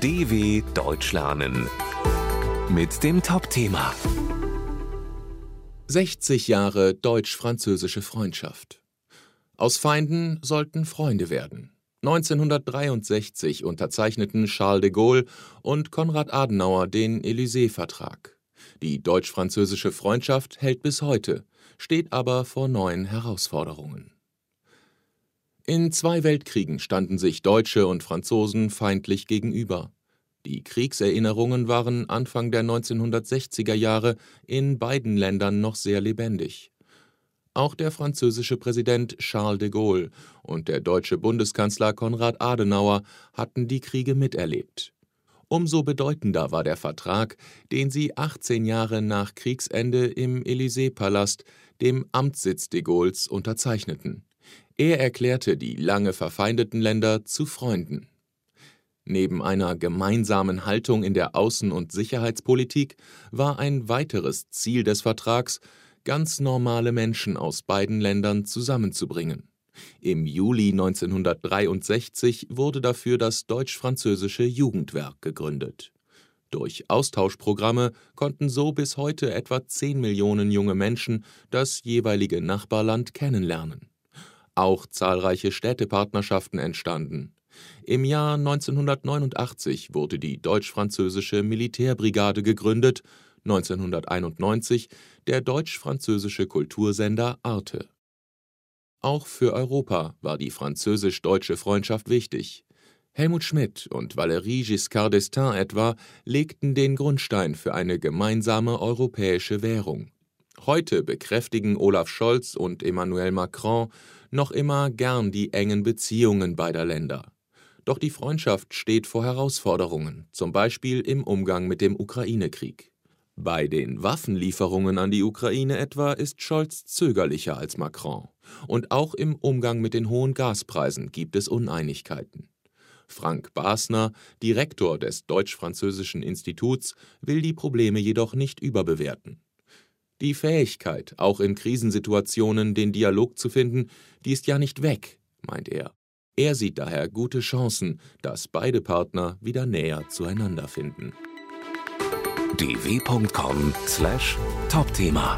DW Deutsch lernen mit dem Top-Thema 60 Jahre deutsch-französische Freundschaft. Aus Feinden sollten Freunde werden. 1963 unterzeichneten Charles de Gaulle und Konrad Adenauer den Élysée-Vertrag. Die deutsch-französische Freundschaft hält bis heute, steht aber vor neuen Herausforderungen. In zwei Weltkriegen standen sich Deutsche und Franzosen feindlich gegenüber. Die Kriegserinnerungen waren Anfang der 1960er Jahre in beiden Ländern noch sehr lebendig. Auch der französische Präsident Charles de Gaulle und der deutsche Bundeskanzler Konrad Adenauer hatten die Kriege miterlebt. Umso bedeutender war der Vertrag, den sie 18 Jahre nach Kriegsende im Élysée-Palast, dem Amtssitz de Gaulles, unterzeichneten. Er erklärte die lange verfeindeten Länder zu Freunden. Neben einer gemeinsamen Haltung in der Außen- und Sicherheitspolitik war ein weiteres Ziel des Vertrags, ganz normale Menschen aus beiden Ländern zusammenzubringen. Im Juli 1963 wurde dafür das deutsch-französische Jugendwerk gegründet. Durch Austauschprogramme konnten so bis heute etwa 10 Millionen junge Menschen das jeweilige Nachbarland kennenlernen auch zahlreiche Städtepartnerschaften entstanden. Im Jahr 1989 wurde die deutsch-französische Militärbrigade gegründet, 1991 der deutsch-französische Kultursender Arte. Auch für Europa war die französisch-deutsche Freundschaft wichtig. Helmut Schmidt und Valéry Giscard d'Estaing etwa legten den Grundstein für eine gemeinsame europäische Währung. Heute bekräftigen Olaf Scholz und Emmanuel Macron noch immer gern die engen Beziehungen beider Länder. Doch die Freundschaft steht vor Herausforderungen, zum Beispiel im Umgang mit dem Ukraine-Krieg. Bei den Waffenlieferungen an die Ukraine etwa ist Scholz zögerlicher als Macron. Und auch im Umgang mit den hohen Gaspreisen gibt es Uneinigkeiten. Frank Basner, Direktor des Deutsch-Französischen Instituts, will die Probleme jedoch nicht überbewerten. Die Fähigkeit, auch in Krisensituationen den Dialog zu finden, die ist ja nicht weg, meint er. Er sieht daher gute Chancen, dass beide Partner wieder näher zueinander finden. dw.com/topthema